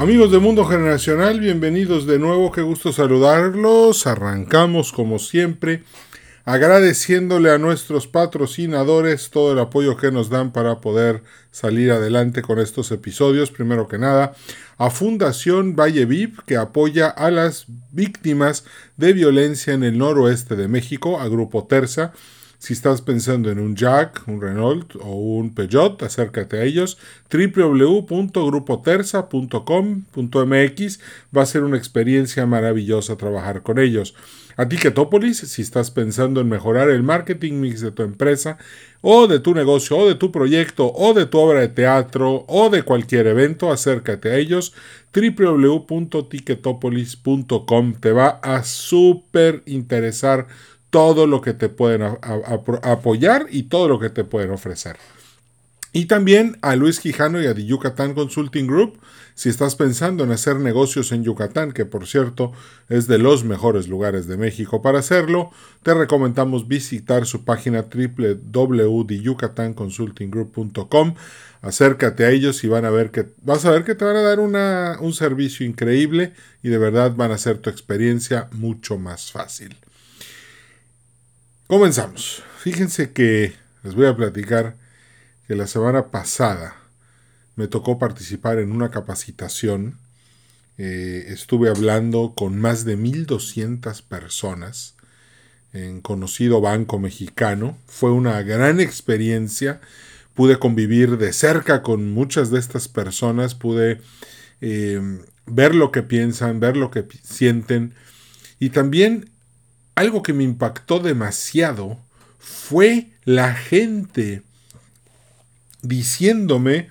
Amigos de Mundo Generacional, bienvenidos de nuevo, qué gusto saludarlos. Arrancamos como siempre agradeciéndole a nuestros patrocinadores todo el apoyo que nos dan para poder salir adelante con estos episodios. Primero que nada, a Fundación Valle VIP, que apoya a las víctimas de violencia en el noroeste de México, a Grupo Terza. Si estás pensando en un Jack, un Renault o un Peugeot, acércate a ellos. www.grupoterza.com.mx va a ser una experiencia maravillosa trabajar con ellos. A Ticketopolis, si estás pensando en mejorar el marketing mix de tu empresa o de tu negocio o de tu proyecto o de tu obra de teatro o de cualquier evento, acércate a ellos www.ticketopolis.com. Te va a súper interesar todo lo que te pueden apoyar y todo lo que te pueden ofrecer. Y también a Luis Quijano y a The Yucatán Consulting Group, si estás pensando en hacer negocios en Yucatán, que por cierto es de los mejores lugares de México para hacerlo, te recomendamos visitar su página www.yucatanconsultinggroup.com. Acércate a ellos y van a ver que vas a ver que te van a dar una, un servicio increíble y de verdad van a hacer tu experiencia mucho más fácil. Comenzamos. Fíjense que les voy a platicar que la semana pasada me tocó participar en una capacitación. Eh, estuve hablando con más de 1.200 personas en conocido banco mexicano. Fue una gran experiencia. Pude convivir de cerca con muchas de estas personas. Pude eh, ver lo que piensan, ver lo que sienten. Y también algo que me impactó demasiado fue la gente diciéndome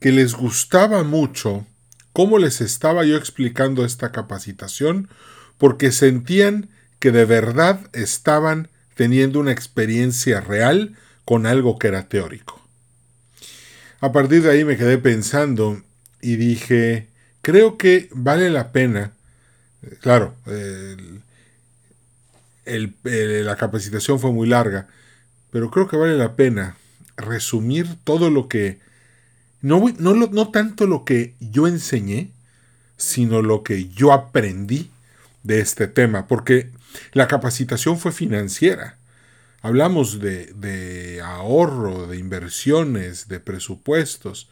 que les gustaba mucho cómo les estaba yo explicando esta capacitación porque sentían que de verdad estaban teniendo una experiencia real con algo que era teórico. A partir de ahí me quedé pensando y dije, creo que vale la pena, claro, el, la capacitación fue muy larga, pero creo que vale la pena resumir todo lo que, no, no, no tanto lo que yo enseñé, sino lo que yo aprendí de este tema, porque la capacitación fue financiera. Hablamos de, de ahorro, de inversiones, de presupuestos.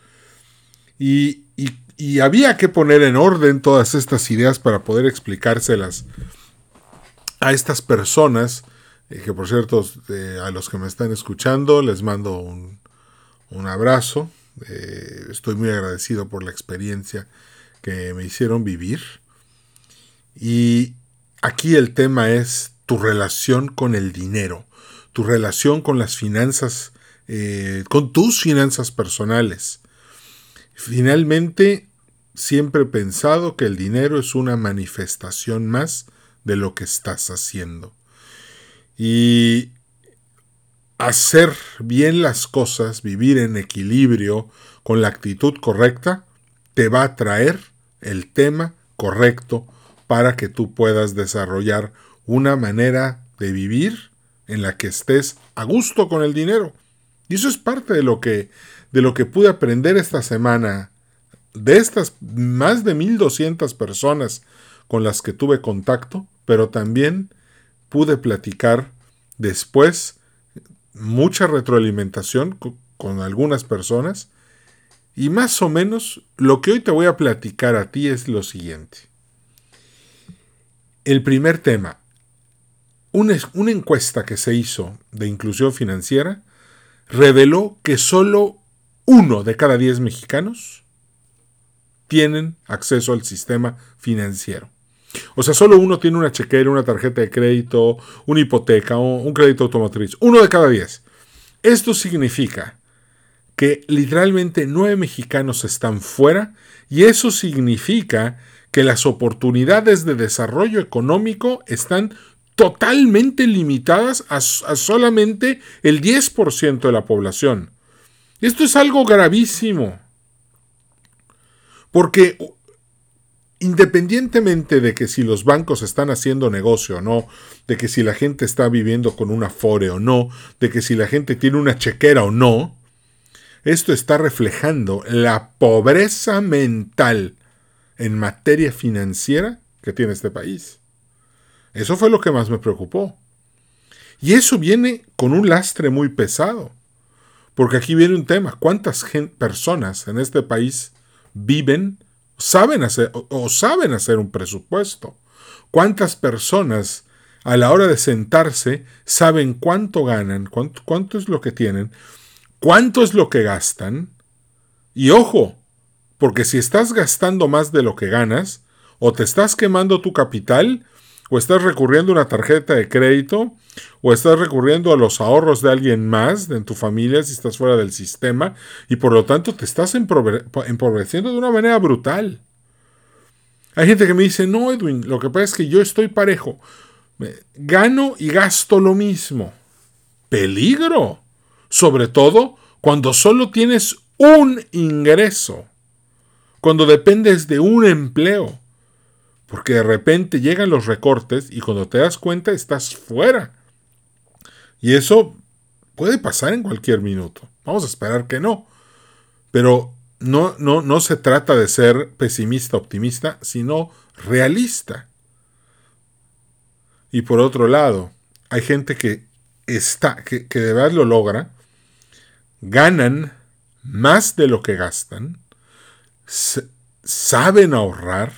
Y, y, había que poner en orden todas estas ideas para poder explicárselas a estas personas, eh, que por cierto, eh, a los que me están escuchando, les mando un, abrazo. Eh, estoy muy agradecido por la experiencia que me hicieron vivir. Y aquí el tema es tu relación con el dinero, tu relación con las finanzas, con tus finanzas personales. Finalmente, siempre he pensado que el dinero es una manifestación más de lo que estás haciendo. Y hacer bien las cosas, vivir en equilibrio con la actitud correcta, te va a traer el tema correcto para que tú puedas desarrollar una manera de vivir en la que estés a gusto con el dinero. Y eso es parte de lo que de lo que pude aprender esta semana de estas más de 1200 personas con las que tuve contacto pero también pude platicar después mucha retroalimentación con algunas personas y más o menos lo que hoy te voy a platicar a ti es lo siguiente. El primer tema, una, encuesta que se hizo de inclusión financiera reveló que solo uno de cada diez mexicanos tienen acceso al sistema financiero. O sea, solo uno tiene una chequera, una tarjeta de crédito, una hipoteca, un crédito automotriz. Uno de cada diez. Esto significa que literalmente nueve mexicanos están fuera y eso significa que las oportunidades de desarrollo económico están totalmente limitadas a, solamente el 10% de la población. Esto es algo gravísimo. Porque independientemente de que si los bancos están haciendo negocio o no, de que si la gente está viviendo con una fore o no, de que si la gente tiene una chequera o no, esto está reflejando la pobreza mental en materia financiera que tiene este país. Eso fue lo que más me preocupó. Y eso viene con un lastre muy pesado. Porque aquí viene un tema. ¿Cuántas personas en este país viven, saben hacer o, saben hacer un presupuesto? ¿Cuántas personas a la hora de sentarse saben cuánto ganan, cuánto, cuánto es lo que tienen, cuánto es lo que gastan? Y ojo, porque si estás gastando más de lo que ganas, o te estás quemando tu capital, o estás recurriendo a una tarjeta de crédito, o estás recurriendo a los ahorros de alguien más en tu familia si estás fuera del sistema, y por lo tanto te estás empobreciendo de una manera brutal. Hay gente que me dice, no, Edwin, lo que pasa es que yo estoy parejo. Gano y gasto lo mismo. Peligro. Sobre todo cuando solo tienes un ingreso cuando dependes de un empleo. Porque de repente llegan los recortes y cuando te das cuenta estás fuera. Y eso puede pasar en cualquier minuto. Vamos a esperar que no. Pero no, no, no se trata de ser pesimista, optimista, sino realista. Y por otro lado, hay gente que está, que, que de verdad lo logra, ganan más de lo que gastan, saben ahorrar,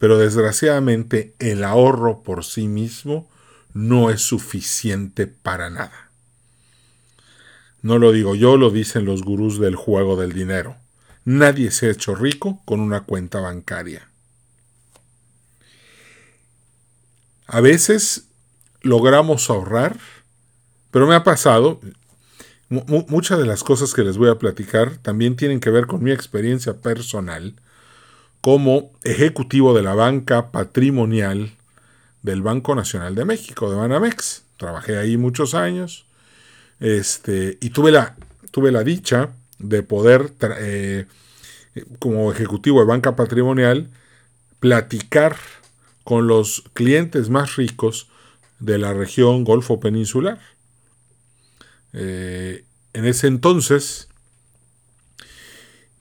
pero desgraciadamente el ahorro por sí mismo no es suficiente para nada. No lo digo yo, lo dicen los gurús del juego del dinero. Nadie se ha hecho rico con una cuenta bancaria. A veces logramos ahorrar, pero me ha pasado, muchas de las cosas que les voy a platicar también tienen que ver con mi experiencia personal como ejecutivo de la banca patrimonial del Banco Nacional de México, de Banamex. Trabajé ahí muchos años este, y tuve la, tuve la dicha de poder, eh, como ejecutivo de banca patrimonial, platicar con los clientes más ricos de la región Golfo Peninsular. Eh, en ese entonces,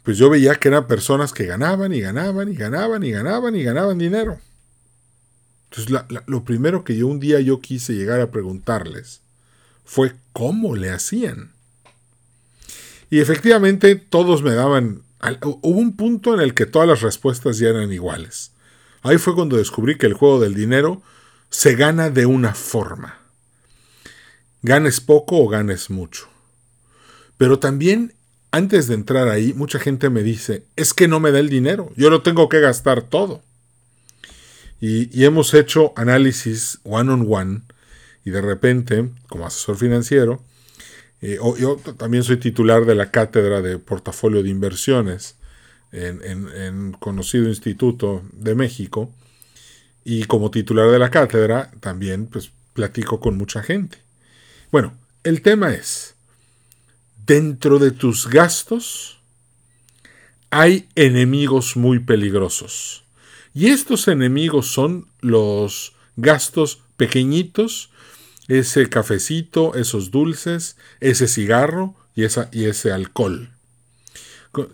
pues yo veía que eran personas que ganaban y ganaban y ganaban y ganaban y ganaban dinero. Entonces lo primero que yo un día yo quise llegar a preguntarles fue cómo le hacían. Y efectivamente todos me daban... Hubo un punto en el que todas las respuestas ya eran iguales. Ahí fue cuando descubrí que el juego del dinero se gana de una forma ganes poco o ganes mucho. Pero también, antes de entrar ahí, mucha gente me dice, es que no me da el dinero, yo lo tengo que gastar todo. Y, hemos hecho análisis one on one y de repente, como asesor financiero, eh, yo también soy titular de la cátedra de portafolio de inversiones en, en conocido instituto de México y como titular de la cátedra también pues platico con mucha gente. Bueno, el tema es, dentro de tus gastos hay enemigos muy peligrosos. Y estos enemigos son los gastos pequeñitos, ese cafecito, esos dulces, ese cigarro y, esa, y ese alcohol.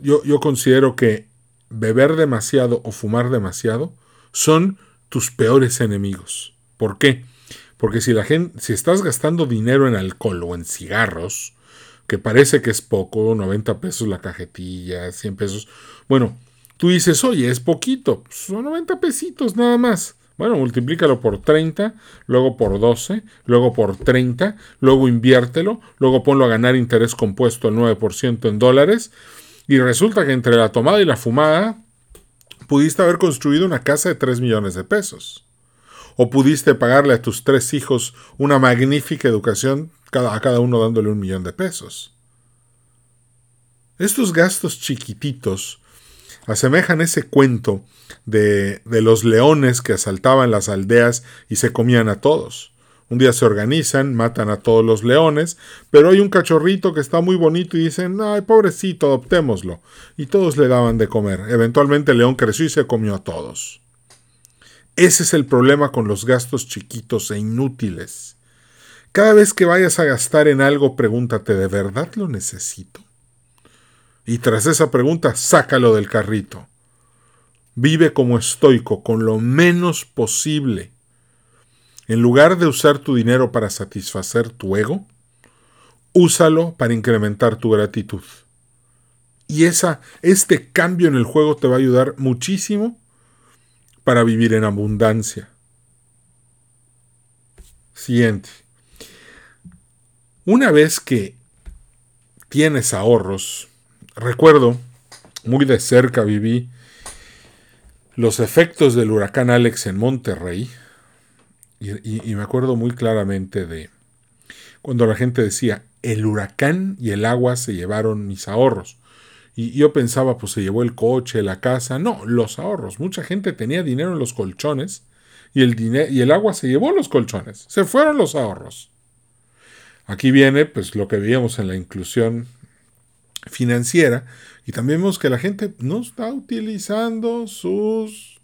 Yo, yo considero que beber demasiado o fumar demasiado son tus peores enemigos. ¿Por qué? Porque si la gente, si estás gastando dinero en alcohol o en cigarros, que parece que es poco, 90 pesos la cajetilla, 100 pesos, bueno, tú dices, oye, es poquito, son 90 pesitos nada más. Bueno, multiplícalo por 30, luego por 12, luego por 30, luego inviértelo, luego ponlo a ganar interés compuesto al 9% en dólares, y resulta que entre la tomada y la fumada pudiste haber construido una casa de 3 millones de pesos. O pudiste pagarle a tus tres hijos una magnífica educación, a cada uno dándole un millón de pesos. Estos gastos chiquititos Asemejan ese cuento de, de los leones que asaltaban las aldeas y se comían a todos. Un día se organizan, matan a todos los leones, pero hay un cachorrito que está muy bonito y dicen, ay, pobrecito, adoptémoslo. Y todos le daban de comer. Eventualmente el león creció y se comió a todos. Ese es el problema con los gastos chiquitos e inútiles. Cada vez que vayas a gastar en algo, pregúntate, ¿de verdad lo necesito? Y tras esa pregunta, sácalo del carrito. Vive como estoico, con lo menos posible. En lugar de usar tu dinero para satisfacer tu ego, úsalo para incrementar tu gratitud. Y esa, este cambio en el juego te va a ayudar muchísimo para vivir en abundancia. Siguiente. Una vez que tienes ahorros, recuerdo, muy de cerca viví los efectos del huracán Alex en Monterrey, y, me acuerdo muy claramente de cuando la gente decía, el huracán y el agua se llevaron mis ahorros. Y yo pensaba, pues se llevó el coche, la casa. No, los ahorros. Mucha gente tenía dinero en los colchones y el, y el agua se llevó los colchones. Se fueron los ahorros. Aquí viene pues lo que veíamos en la inclusión financiera y también vemos que la gente no está utilizando sus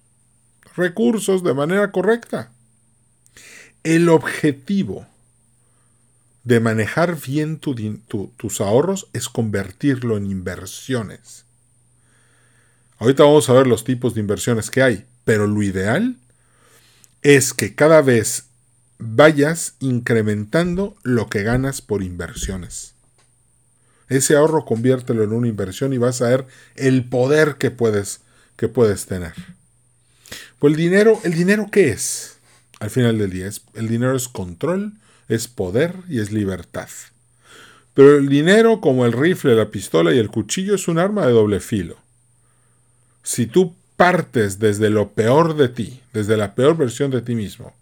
recursos de manera correcta. El objetivo de manejar bien tus ahorros es convertirlo en inversiones. Ahorita vamos a ver los tipos de inversiones que hay, pero lo ideal es que cada vez vayas incrementando lo que ganas por inversiones. Ese ahorro conviértelo en una inversión y vas a ver el poder que puedes, que puedes tener. Pues el dinero, ¿el dinero qué es? al final del día. el dinero es control, es poder y es libertad. Pero el dinero, como el rifle, la pistola y el cuchillo, es un arma de doble filo. Si tú partes desde lo peor de ti, desde la peor versión de ti mismo,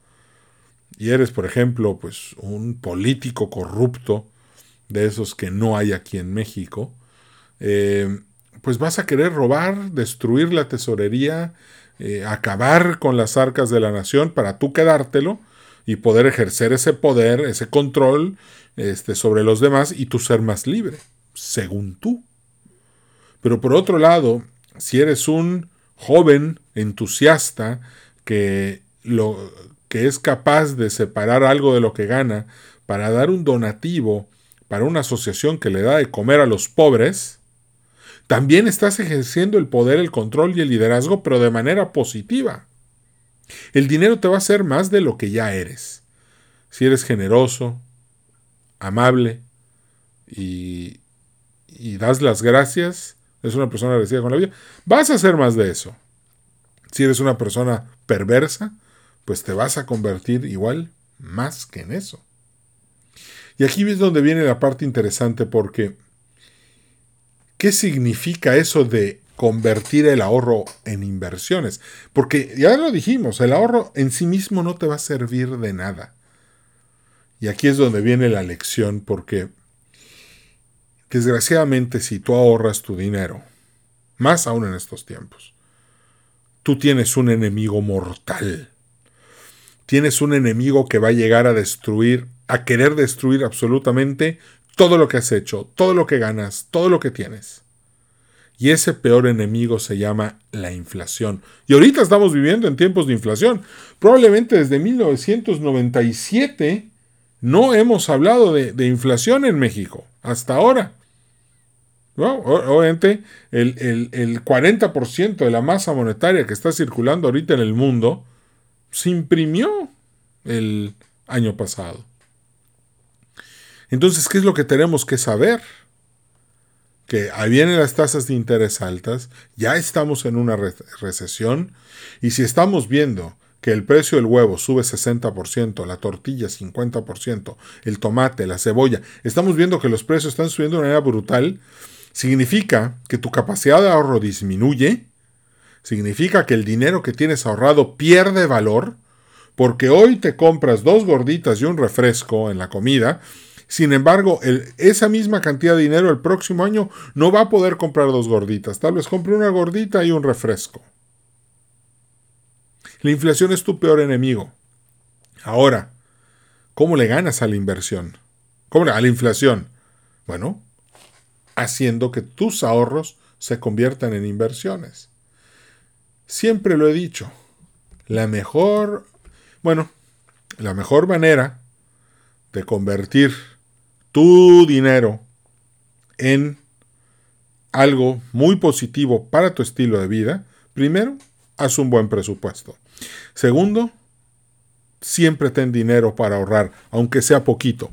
y eres, por ejemplo, pues un político corrupto, de esos que no hay aquí en México, eh, pues vas a querer robar, destruir la tesorería, eh, acabar con las arcas de la nación para tú quedártelo y poder ejercer ese poder, ese control este, sobre los demás y tú ser más libre, según tú. Pero por otro lado, si eres un joven entusiasta que, lo, que es capaz de separar algo de lo que gana para dar un donativo para una asociación que le da de comer a los pobres, también estás ejerciendo el poder, el control y el liderazgo, pero de manera positiva. El dinero te va a hacer más de lo que ya eres. Si eres generoso, amable y, y das las gracias, es una persona agradecida con la vida, vas a hacer más de eso. Si eres una persona perversa, pues te vas a convertir igual más que en eso. Y aquí es donde viene la parte interesante porque ¿Qué significa eso de convertir el ahorro en inversiones? Porque ya lo dijimos, el ahorro en sí mismo no te va a servir de nada. Y aquí es donde viene la lección, porque desgraciadamente si tú ahorras tu dinero, más aún en estos tiempos, tú tienes un enemigo mortal. Tienes un enemigo que va a llegar a destruir, a querer destruir absolutamente todo lo que has hecho, todo lo que ganas, todo lo que tienes. Y ese peor enemigo se llama la inflación. Y ahorita estamos viviendo en tiempos de inflación. Probablemente desde 1997 no hemos hablado de, inflación en México, hasta ahora. obviamente el, el 40% de la masa monetaria que está circulando ahorita en el mundo se imprimió el año pasado. Entonces, ¿qué es lo que tenemos que saber? Que ahí vienen las tasas de interés altas, ya estamos en una recesión, y si estamos viendo que el precio del huevo sube 60%, la tortilla 50%, el tomate, la cebolla, estamos viendo que los precios están subiendo de manera brutal, significa que tu capacidad de ahorro disminuye, significa que el dinero que tienes ahorrado pierde valor, porque hoy te compras dos gorditas y un refresco en la comida, Sin embargo, esa misma cantidad de dinero el próximo año no va a poder comprar dos gorditas. Tal vez compre una gordita y un refresco. La inflación es tu peor enemigo. Ahora, ¿cómo le ganas a la inversión? ¿Cómo le, a la inflación? Bueno, haciendo que tus ahorros se conviertan en inversiones. Siempre lo he dicho, la mejor, bueno, la mejor manera de convertir tu dinero en algo muy positivo para tu estilo de vida, primero, haz un buen presupuesto. Segundo, siempre ten dinero para ahorrar, aunque sea poquito.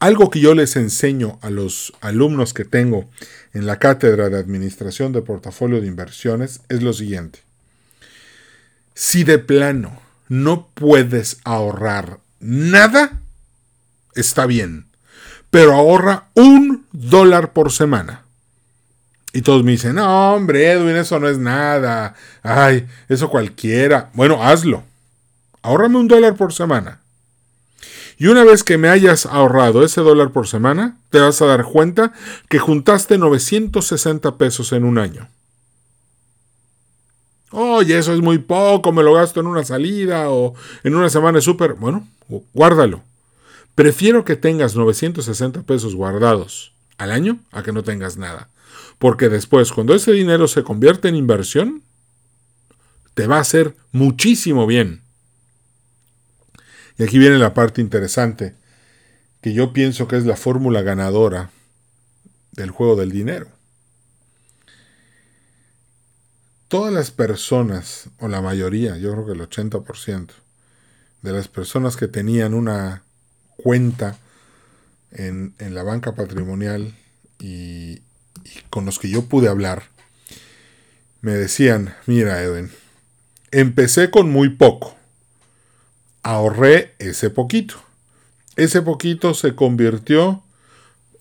Algo que yo les enseño a los alumnos que tengo en la cátedra de Administración de Portafolio de Inversiones es lo siguiente. Si de plano no puedes ahorrar nada, está bien, pero ahorra un dólar por semana. Y todos me dicen, no, hombre, Edwin, eso no es nada. Ay, eso cualquiera. Bueno, hazlo. Ahórrame un dólar por semana. Y una vez que me hayas ahorrado ese dólar por semana, te vas a dar cuenta que juntaste 960 pesos en un año. Oye, eso es muy poco, me lo gasto en una salida o en una semana de súper. Bueno, guárdalo. Prefiero que tengas 960 pesos guardados al año a que no tengas nada. Porque después, cuando ese dinero se convierte en inversión, te va a hacer muchísimo bien. Y aquí viene la parte interesante, que yo pienso que es la fórmula ganadora del juego del dinero. Todas las personas, o la mayoría, yo creo que el 80% de las personas que tenían una cuenta en, la banca patrimonial y, y, con los que yo pude hablar, me decían, mira Eden, empecé con muy poco, ahorré ese poquito. Ese poquito se convirtió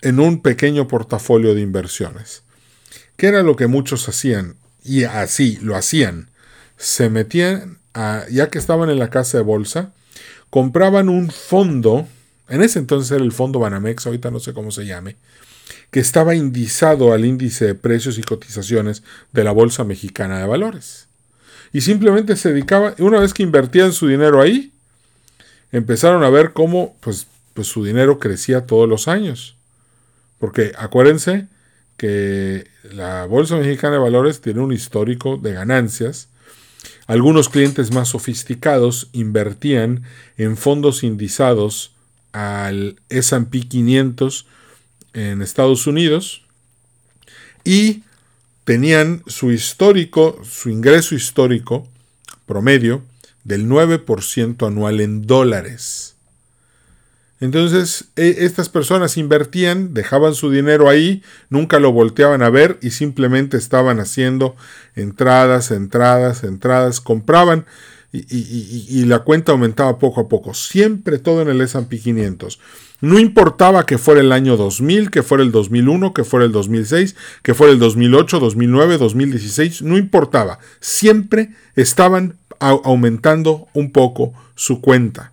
en un pequeño portafolio de inversiones. ¿Qué era lo que muchos hacían? Y así lo hacían. Se metían, ya que estaban en la casa de bolsa, compraban un fondo, en ese entonces era el fondo Banamex, ahorita no sé cómo se llame, que estaba indizado al índice de precios y cotizaciones de la Bolsa Mexicana de Valores. Y simplemente se dedicaba, una vez que invertían su dinero ahí, empezaron a ver cómo pues, pues su dinero crecía todos los años. Porque acuérdense que la Bolsa Mexicana de Valores tiene un histórico de ganancias. Algunos clientes más sofisticados invertían en fondos indizados al SP 500 en Estados Unidos y tenían su histórico, su ingreso histórico promedio del 9% anual en dólares. Entonces, e, estas personas invertían, dejaban su dinero ahí, nunca lo volteaban a ver y simplemente estaban haciendo entradas, entradas, entradas, compraban y, la cuenta aumentaba poco a poco. Siempre todo en el SP 500. No importaba que fuera el año 2000, que fuera el 2001, que fuera el 2006, que fuera el 2008, 2009, 2016, no importaba. Siempre estaban aumentando un poco su cuenta.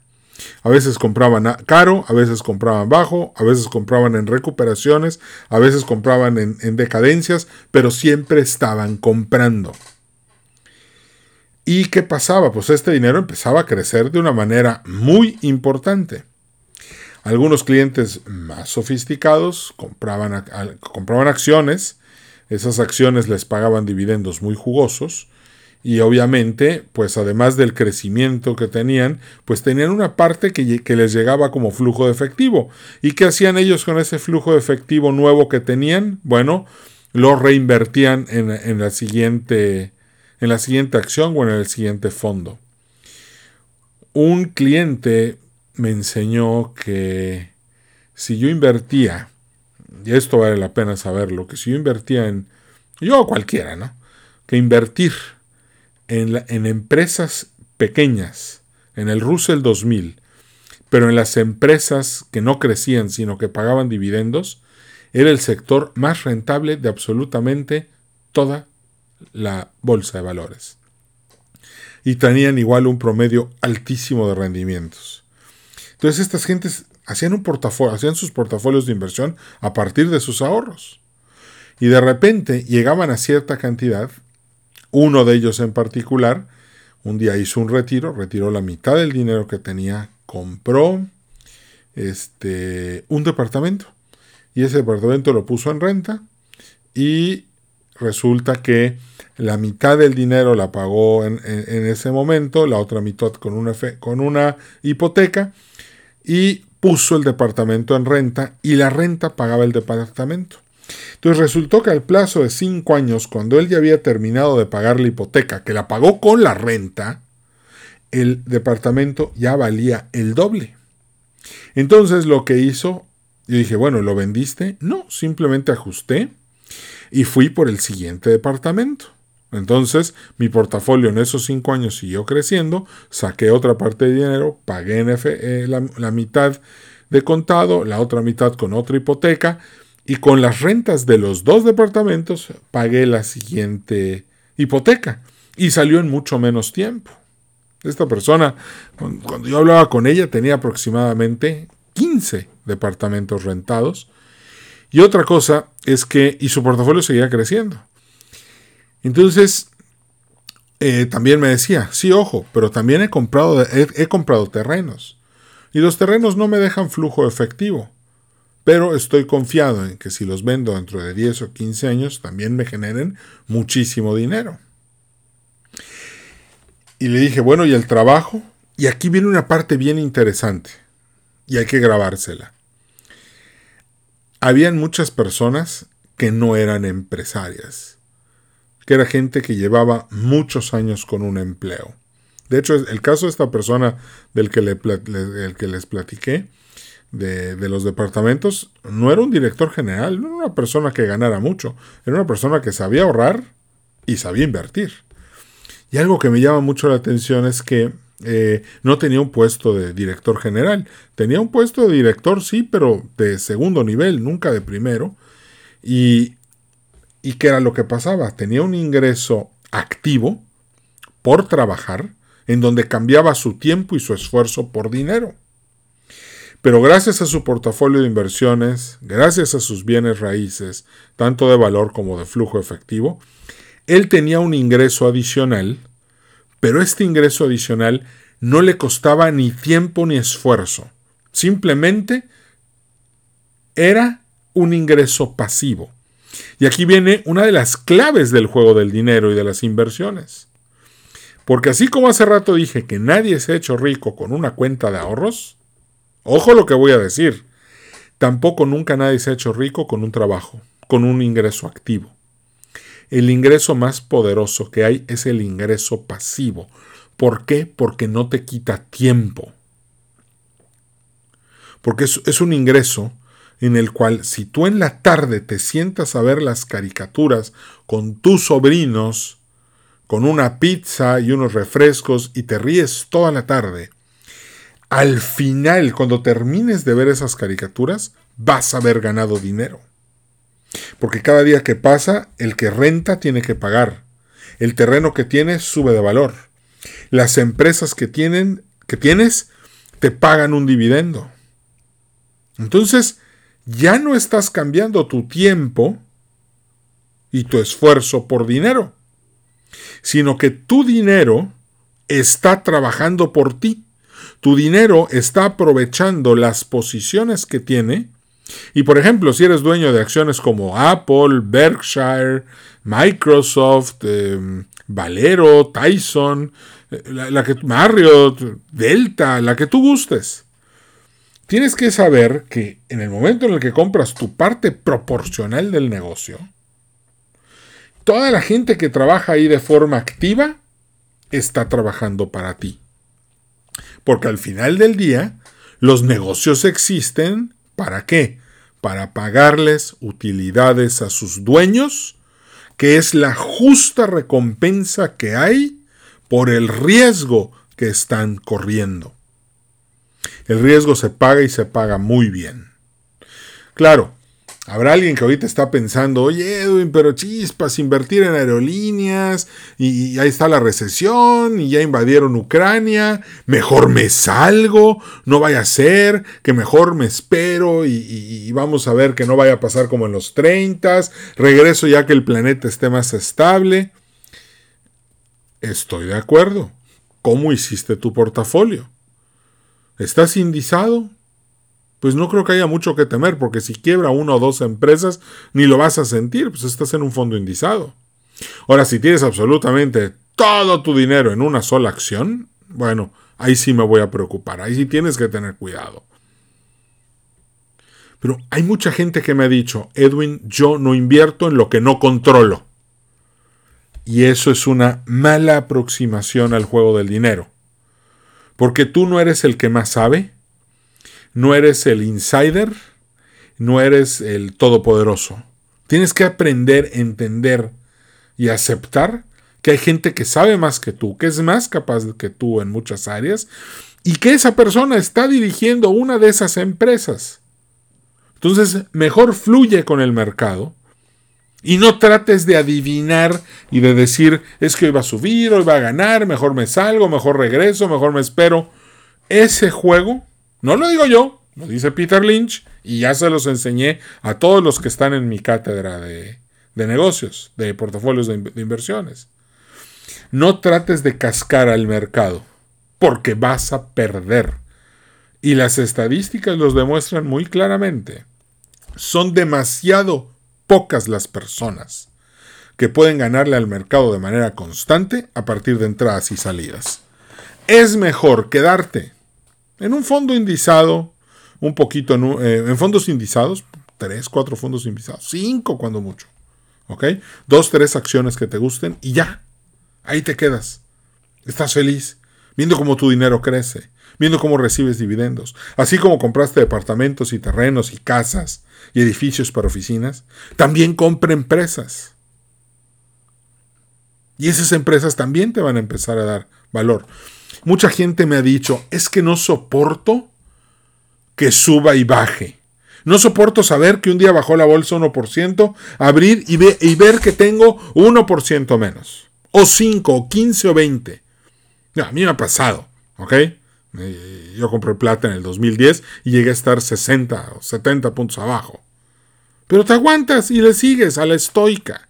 A veces compraban caro, a veces compraban bajo, a veces compraban en recuperaciones, a veces compraban en, en decadencias, pero siempre estaban comprando. ¿Y qué pasaba? Pues este dinero empezaba a crecer de una manera muy importante. Algunos clientes más sofisticados compraban, compraban acciones, esas acciones les pagaban dividendos muy jugosos, y obviamente, pues además del crecimiento que tenían, pues tenían una parte que, les llegaba como flujo de efectivo. ¿Y qué hacían ellos con ese flujo de efectivo nuevo que tenían? Bueno, lo reinvertían en, la, siguiente, en la siguiente acción o en el siguiente fondo. Un cliente me enseñó que si yo invertía, y esto vale la pena saberlo, que si yo invertía en, yo cualquiera, ¿no? Que invertir en, empresas pequeñas, en el Russell 2000, pero en las empresas que no crecían, sino que pagaban dividendos, era el sector más rentable de absolutamente toda la bolsa de valores. Y tenían igual un promedio altísimo de rendimientos. Entonces estas gentes hacían un portafolio, hacían sus portafolios de inversión a partir de sus ahorros. Y de repente llegaban a cierta cantidad, uno de ellos en particular, un día hizo un retiro, retiró la mitad del dinero que tenía, compró este, un departamento y ese departamento lo puso en renta y resulta que la mitad del dinero la pagó en, ese momento, la otra mitad con una, con una hipoteca y puso el departamento en renta y la renta pagaba el departamento. Entonces resultó que al plazo de cinco años, cuando él ya había terminado de pagar la hipoteca, que la pagó con la renta, el departamento ya valía el doble. Entonces lo que hizo, yo dije, bueno, ¿lo vendiste? No, simplemente ajusté y fui por el siguiente departamento. Entonces, mi portafolio en esos cinco años siguió creciendo, saqué otra parte de dinero, pagué eh, la, mitad de contado, la otra mitad con otra hipoteca, y con las rentas de los dos departamentos pagué la siguiente hipoteca. Y salió en mucho menos tiempo. Esta persona, cuando yo hablaba con ella, tenía aproximadamente 15 departamentos rentados. Y otra cosa es que, y su portafolio seguía creciendo. Entonces, eh, también me decía, sí, ojo, pero también he comprado, he, comprado terrenos. Y los terrenos no me dejan flujo efectivo. Pero estoy confiado en que si los vendo dentro de 10 o 15 años, también me generen muchísimo dinero. Y le dije, bueno, ¿y el trabajo? Y aquí viene una parte bien interesante. Y hay que grabársela. Habían muchas personas que no eran empresarias que era gente que llevaba muchos años con un empleo. De hecho, el caso de esta persona del que, le, que les platiqué, de, los departamentos, no era un director general, no era una persona que ganara mucho, era una persona que sabía ahorrar y sabía invertir. Y algo que me llama mucho la atención es que eh, no tenía un puesto de director general, tenía un puesto de director, sí, pero de segundo nivel, nunca de primero. Y ¿Y qué era lo que pasaba? Tenía un ingreso activo por trabajar, en donde cambiaba su tiempo y su esfuerzo por dinero. Pero gracias a su portafolio de inversiones, gracias a sus bienes raíces, tanto de valor como de flujo efectivo, él tenía un ingreso adicional, pero este ingreso adicional no le costaba ni tiempo ni esfuerzo. Simplemente era un ingreso pasivo. Y aquí viene una de las claves del juego del dinero y de las inversiones. Porque así como hace rato dije que nadie se ha hecho rico con una cuenta de ahorros, ojo lo que voy a decir, tampoco nunca nadie se ha hecho rico con un trabajo, con un ingreso activo. El ingreso más poderoso que hay es el ingreso pasivo. ¿Por qué? Porque no te quita tiempo. Porque es, es un ingreso en el cual si tú en la tarde te sientas a ver las caricaturas con tus sobrinos, con una pizza y unos refrescos y te ríes toda la tarde, al final, cuando termines de ver esas caricaturas, vas a haber ganado dinero. Porque cada día que pasa, el que renta tiene que pagar. El terreno que tienes sube de valor. Las empresas que tienen, que tienes, te pagan un dividendo. Entonces, ya no estás cambiando tu tiempo y tu esfuerzo por dinero, sino que tu dinero está trabajando por ti. Tu dinero está aprovechando las posiciones que tiene. Y por ejemplo, si eres dueño de acciones como Apple, Berkshire, Microsoft, em, Valero, Tyson, eh, la que, Marriott, Delta, la que tú gustes. Tienes que saber que en el momento en el que compras tu parte proporcional del negocio, toda la gente que trabaja ahí de forma activa está trabajando para ti. Porque al final del día, los negocios existen ¿para qué? Para pagarles utilidades a sus dueños, que es la justa recompensa que hay por el riesgo que están corriendo. El riesgo se paga y se paga muy bien. Claro, Habrá alguien que ahorita está pensando, oye Edwin, pero chispas, invertir en aerolíneas, y, ahí está la recesión, y ya invadieron Ucrania, mejor me salgo, no vaya a ser, que mejor me espero, y, y vamos a ver que no vaya a pasar como en los 30, regreso ya que el planeta esté más estable. Estoy de acuerdo. ¿Cómo hiciste tu portafolio? ¿Estás indizado? Pues no creo que haya mucho que temer, porque si quiebra una o dos empresas, ni lo vas a sentir, pues estás en un fondo indizado. Ahora, si tienes absolutamente todo tu dinero en una sola acción, bueno, ahí sí me voy a preocupar, ahí sí tienes que tener cuidado. Pero hay mucha gente que me ha dicho, Edwin, yo no invierto en lo que no controlo. Y eso es una mala aproximación al juego del dinero. Porque tú no eres el que más sabe, no eres el insider, no eres el todopoderoso. Tienes que aprender, entender y aceptar que hay gente que sabe más que tú, que es más capaz que tú en muchas áreas y que esa persona está dirigiendo una de esas empresas. Entonces, mejor fluye con el mercado y no trates de adivinar y de decir, es que hoy va a subir, hoy va a ganar, mejor me salgo, mejor regreso, mejor me espero. Ese juego no lo digo yo, lo dice Peter Lynch y ya se los enseñé a todos los que están en mi cátedra de, negocios, de portafolios de, de inversiones. No trates de cascar al mercado, porque vas a perder. Y las estadísticas los demuestran muy claramente. Son demasiado pocas las personas que pueden ganarle al mercado de manera constante a partir de entradas y salidas. Es mejor quedarte en un fondo indizado, un poquito en, eh, en fondos indizados, tres, cuatro fondos indizados, cinco cuando mucho. ¿Ok? Dos, tres acciones que te gusten y ya. Ahí te quedas. Estás feliz, viendo cómo tu dinero crece, viendo cómo recibes dividendos. Así como compraste departamentos y terrenos y casas y edificios para oficinas, también compra empresas. Y esas empresas también te van a empezar a dar valor. Mucha gente me ha dicho, es que no soporto que suba y baje. No soporto saber que un día bajó la bolsa 1%, abrir y, ver que tengo 1% menos. O 5, o 15 o 20. a mí me ha pasado, ¿ok? Eh, yo compré plata en el 2010 y llegué a estar 60 o 70 puntos abajo. Pero te aguantas y le sigues a la estoica.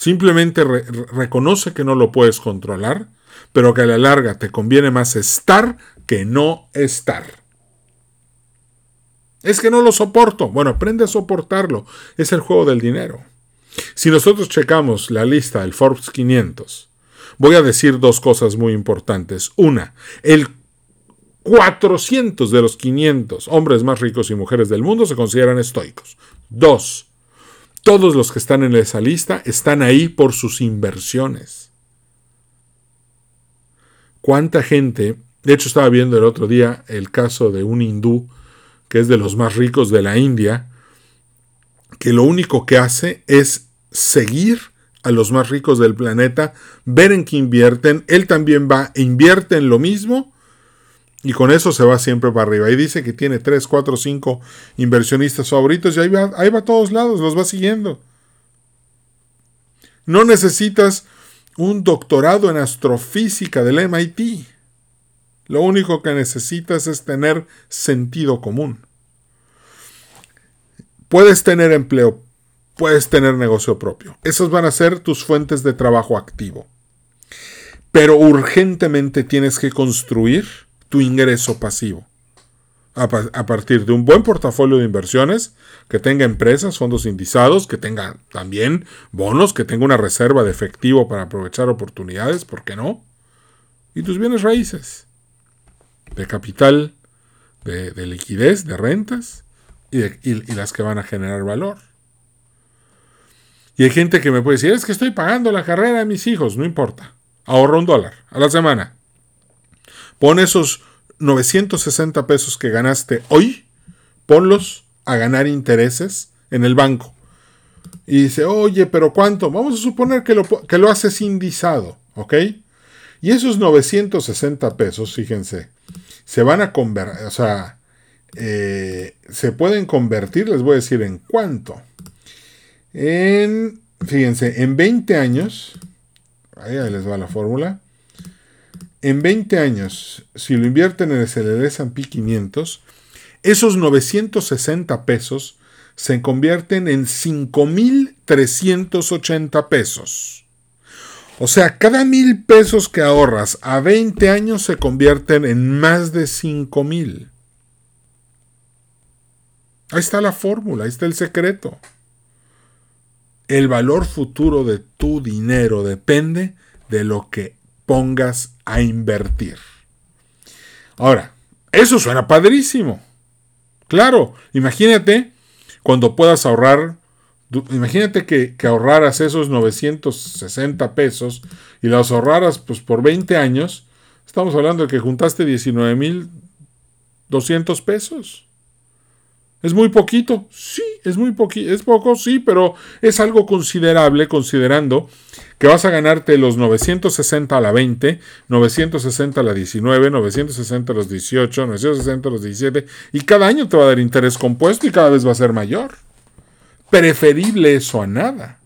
Simplemente reconoce que no lo puedes controlar pero que a la larga te conviene más estar que no estar. Es que no lo soporto. Bueno, aprende a soportarlo. Es el juego del dinero. Si nosotros checamos la lista del Forbes 500, voy a decir dos cosas muy importantes. Una, el 400 de los 500 hombres más ricos y mujeres del mundo se consideran estoicos. Dos, todos los que están en esa lista están ahí por sus inversiones. Cuánta gente, de hecho estaba viendo el otro día el caso de un hindú que es de los más ricos de la India, que lo único que hace es seguir a los más ricos del planeta, ver en qué invierten, él también va e invierte en lo mismo y con eso se va siempre para arriba. Y dice que tiene 3, 4, 5 inversionistas favoritos y ahí va, ahí va a todos lados, los va siguiendo. No necesitas un doctorado en astrofísica del MIT. Lo único que necesitas es tener sentido común. Puedes tener empleo, puedes tener negocio propio. Esas van a ser tus fuentes de trabajo activo. Pero urgentemente tienes que construir tu ingreso pasivo a, partir de un buen portafolio de inversiones, que tenga empresas, fondos indizados, que tenga también bonos, que tenga una reserva de efectivo para aprovechar oportunidades, ¿por qué no? Y tus bienes raíces, de capital, de, liquidez, de rentas y, y las que van a generar valor. Y hay gente que me puede decir, es que estoy pagando la carrera de mis hijos, no importa. Ahorro un dólar a la semana. Pon esos 960 pesos que ganaste hoy, ponlos a ganar intereses en el banco. Y dice, oye, pero ¿cuánto? Vamos a suponer que lo, que lo haces indizado, ¿ok? Y esos 960 pesos, fíjense, se van a convertir, o sea, eh, se pueden convertir, les voy a decir en cuánto. En, fíjense, en 20 años, ahí les va la fórmula. En 20 años, si lo invierten en el S&P 500, esos 960 pesos se convierten en 5.380 pesos. O sea, cada mil pesos que ahorras a 20 años se convierten en más de 5.000. Ahí está la fórmula, ahí está el secreto. El valor futuro de tu dinero depende de lo que pongas a invertir. Ahora, eso suena padrísimo. Claro, imagínate cuando puedas ahorrar, imagínate que, ahorraras esos 960 pesos y los ahorraras pues por 20 años, estamos hablando de que juntaste 19.200 pesos. ¿Es muy poquito? Sí, es muy poquito, es poco, sí, pero es algo considerable considerando que vas a ganarte los 960 a la 20, 960 a la 19, 960 a los 18, 960 a los 17 y cada año te va a dar interés compuesto y cada vez va a ser mayor. Preferible eso a nada.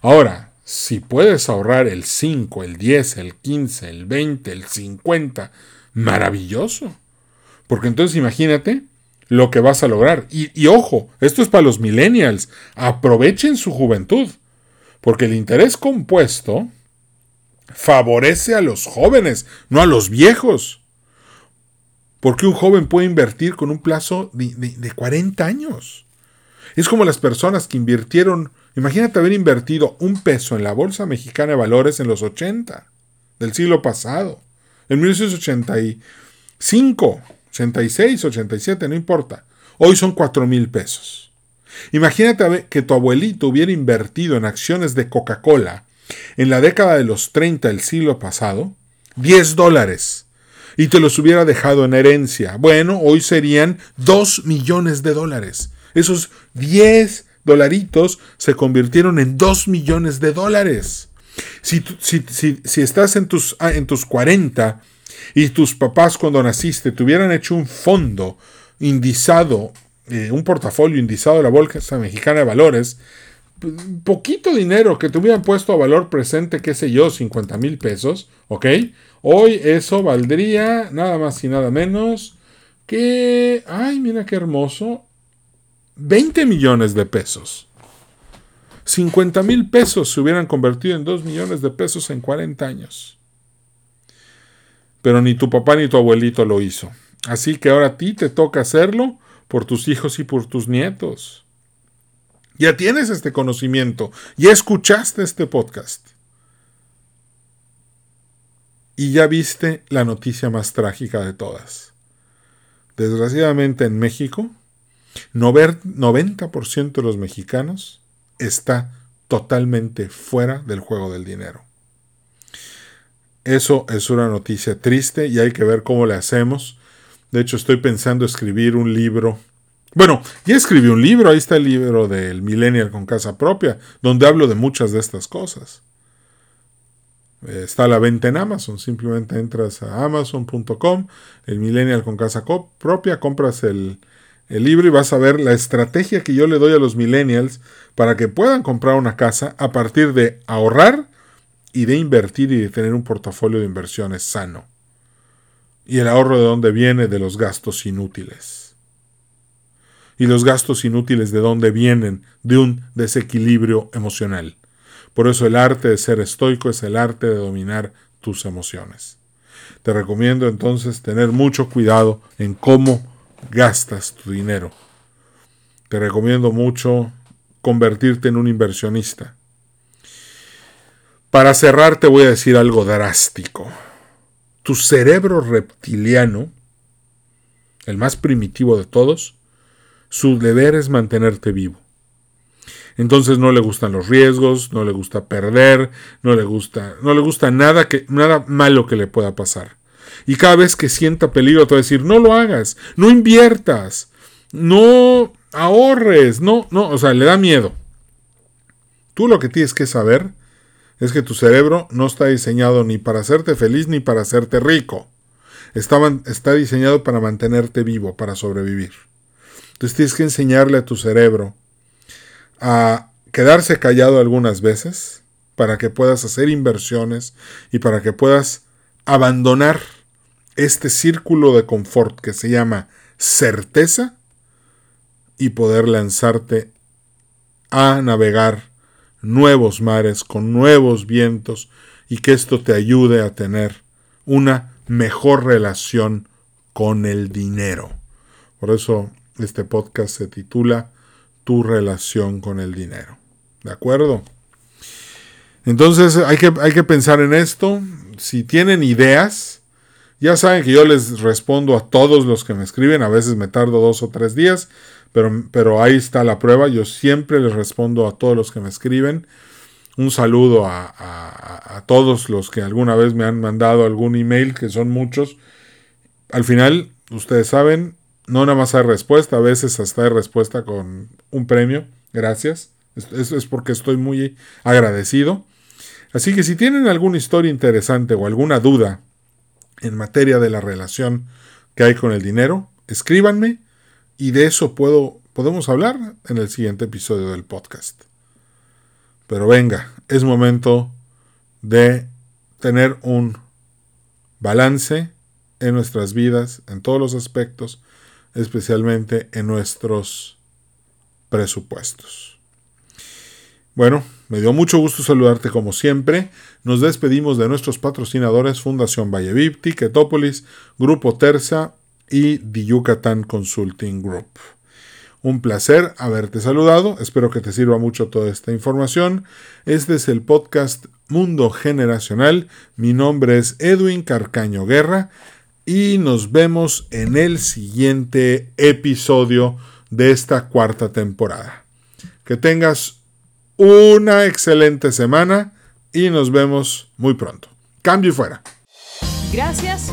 Ahora, si puedes ahorrar el 5, el 10, el 15, el 20, el 50, maravilloso. Porque entonces imagínate, lo que vas a lograr. Y, ojo, esto es para los millennials. Aprovechen su juventud. Porque el interés compuesto favorece a los jóvenes, no a los viejos. Porque un joven puede invertir con un plazo de, de 40 años. Es como las personas que invirtieron, imagínate haber invertido un peso en la Bolsa Mexicana de Valores en los 80 del siglo pasado, en 1985 86, 87, no importa. Hoy son 4 mil pesos. Imagínate que tu abuelito hubiera invertido en acciones de Coca-Cola en la década de los 30 del siglo pasado 10 dólares y te los hubiera dejado en herencia. Bueno, hoy serían 2 millones de dólares. Esos 10 dolaritos se convirtieron en 2 millones de dólares. Si, si, estás en tus, ah, en tus 40 y tus papás cuando naciste te hubieran hecho un fondo indizado, eh, un portafolio indizado de la Bolsa Mexicana de Valores, poquito dinero que te hubieran puesto a valor presente, qué sé yo, 50 mil pesos, ¿ok? Hoy eso valdría nada más y nada menos que, ay, mira qué hermoso, 20 millones de pesos. 50 mil pesos se hubieran convertido en 2 millones de pesos en 40 años pero ni tu papá ni tu abuelito lo hizo. Así que ahora a ti te toca hacerlo por tus hijos y por tus nietos. Ya tienes este conocimiento, ya escuchaste este podcast. Y ya viste la noticia más trágica de todas. Desgraciadamente en México, 90% de los mexicanos está totalmente fuera del juego del dinero. Eso es una noticia triste y hay que ver cómo le hacemos. De hecho, estoy pensando escribir un libro. Bueno, ya escribí un libro, ahí está el libro del Millennial con casa propia, donde hablo de muchas de estas cosas. Está a la venta en Amazon, simplemente entras a amazon.com, el Millennial con casa propia, compras el, el libro y vas a ver la estrategia que yo le doy a los millennials para que puedan comprar una casa a partir de ahorrar y de invertir y de tener un portafolio de inversiones sano. Y el ahorro de dónde viene de los gastos inútiles. Y los gastos inútiles de dónde vienen de un desequilibrio emocional. Por eso el arte de ser estoico es el arte de dominar tus emociones. Te recomiendo entonces tener mucho cuidado en cómo gastas tu dinero. Te recomiendo mucho convertirte en un inversionista. Para cerrar te voy a decir algo drástico. Tu cerebro reptiliano, el más primitivo de todos, su deber es mantenerte vivo. Entonces no le gustan los riesgos, no le gusta perder, no le gusta, no le gusta nada que nada malo que le pueda pasar. Y cada vez que sienta peligro te va a decir, "No lo hagas, no inviertas, no ahorres, no, no, o sea, le da miedo." Tú lo que tienes que saber es que tu cerebro no está diseñado ni para hacerte feliz ni para hacerte rico. está diseñado para mantenerte vivo, para sobrevivir. Entonces tienes que enseñarle a tu cerebro a quedarse callado algunas veces para que puedas hacer inversiones y para que puedas abandonar este círculo de confort que se llama certeza y poder lanzarte a navegar nuevos mares con nuevos vientos y que esto te ayude a tener una mejor relación con el dinero. Por eso este podcast se titula Tu relación con el dinero. ¿De acuerdo? Entonces hay que, hay que pensar en esto. Si tienen ideas, ya saben que yo les respondo a todos los que me escriben. A veces me tardo dos o tres días, pero, pero ahí está la prueba. Yo siempre les respondo a todos los que me escriben. Un saludo a, todos los que alguna vez me han mandado algún email, que son muchos. Al final, ustedes saben, no nada más hay respuesta, a veces hasta hay respuesta con un premio. Gracias. Eso es porque estoy muy agradecido. Así que si tienen alguna historia interesante o alguna duda en materia de la relación que hay con el dinero, escríbanme y de eso puedo, podemos hablar en el siguiente episodio del podcast. Pero venga, es momento de tener un balance en nuestras vidas, en todos los aspectos, especialmente en nuestros presupuestos. Bueno, me dio mucho gusto saludarte como siempre. Nos despedimos de nuestros patrocinadores Fundación Vallevip, Ticketopolis, Grupo Terza y The Yucatán Consulting Group. Un placer haberte saludado. Espero que te sirva mucho toda esta información. Este es el podcast Mundo Generacional. Mi nombre es Edwin Carcaño Guerra y nos vemos en el siguiente episodio de esta cuarta temporada. Que tengas una excelente semana y nos vemos muy pronto. Cambio y fuera. Gracias